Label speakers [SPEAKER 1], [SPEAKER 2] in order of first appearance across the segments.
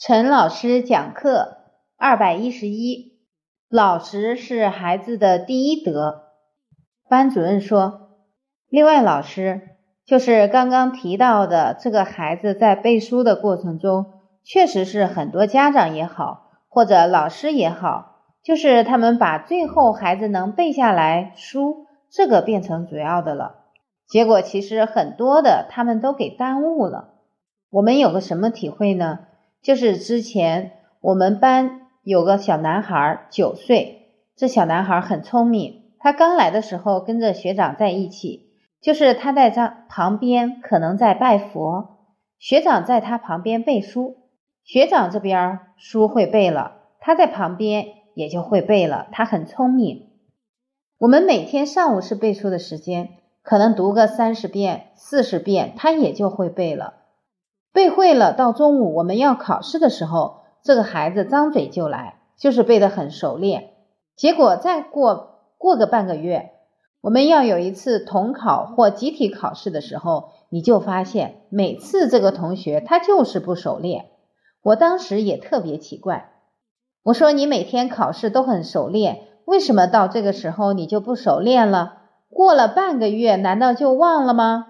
[SPEAKER 1] 陈老师讲课二百一十一，老实是孩子的第一德。班主任说，另外老师就是刚刚提到的这个孩子在背书的过程中，确实是很多家长也好，或者老师也好，就是他们把最后孩子能背下来书这个变成主要的了，结果其实很多的他们都给耽误了。我们有个什么体会呢？就是之前我们班有个小男孩，九岁，这小男孩很聪明。他刚来的时候跟着学长在一起，就是他在他旁边可能在拜佛，学长在他旁边背书，学长这边书会背了，他在旁边也就会背了。他很聪明。我们每天上午是背书的时间，可能读个三十遍、四十遍，他也就会背了。背会了，到中午我们要考试的时候，这个孩子张嘴就来，就是背得很熟练。结果再过过个半个月，我们要有一次统考或集体考试的时候，你就发现每次这个同学他就是不熟练。我当时也特别奇怪，我说你每天考试都很熟练，为什么到这个时候你就不熟练了？过了半个月，难道就忘了吗？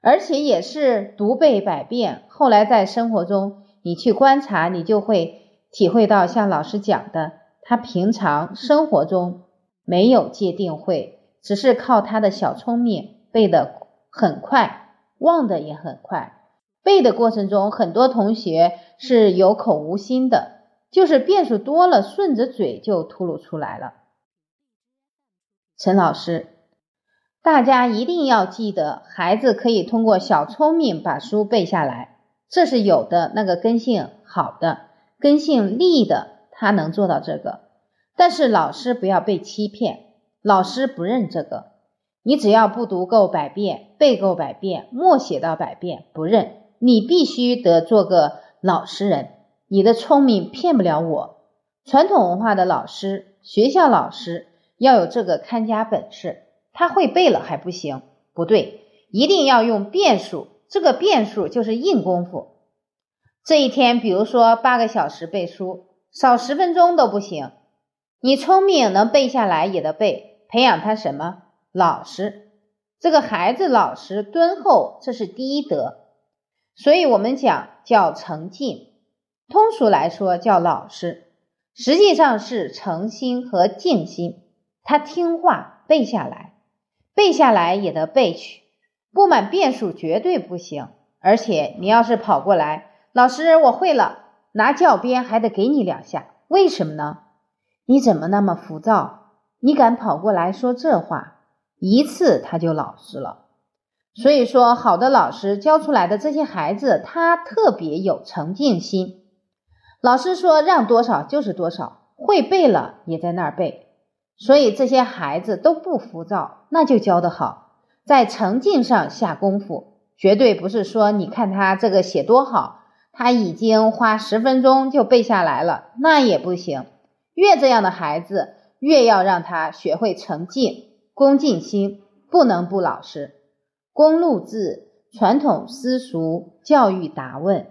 [SPEAKER 1] 而且也是读背百遍，后来在生活中你去观察，你就会体会到，像老师讲的，他平常生活中没有界定会，只是靠他的小聪明背得很快，忘的也很快。背的过程中，很多同学是有口无心的，就是变数多了，顺着嘴就吐露出来了。陈老师。大家一定要记得，孩子可以通过小聪明把书背下来，这是有的。那个根性好的、根性利的，他能做到这个。但是老师不要被欺骗，老师不认这个。你只要不读够百遍，背够百遍，默写到百遍，不认。你必须得做个老实人。你的聪明骗不了我。传统文化的老师、学校老师要有这个看家本事。他会背了还不行，不对，一定要用变数。这个变数就是硬功夫。这一天，比如说八个小时背书，少十分钟都不行。你聪明能背下来也得背，培养他什么？老实。这个孩子老实敦厚，这是第一德。所以我们讲叫诚敬，通俗来说叫老实，实际上是诚心和静心。他听话背下来。背下来也得背去，不满变数绝对不行。而且你要是跑过来，老师我会了，拿教鞭还得给你两下。为什么呢？你怎么那么浮躁？你敢跑过来说这话，一次他就老实了。所以说，好的老师教出来的这些孩子，他特别有诚敬心。老师说让多少就是多少，会背了也在那儿背。所以这些孩子都不浮躁，那就教得好，在成绩上下功夫，绝对不是说你看他这个写多好，他已经花十分钟就背下来了，那也不行。越这样的孩子，越要让他学会成敬、恭敬心，不能不老实。公路字，传统私塾教育答问。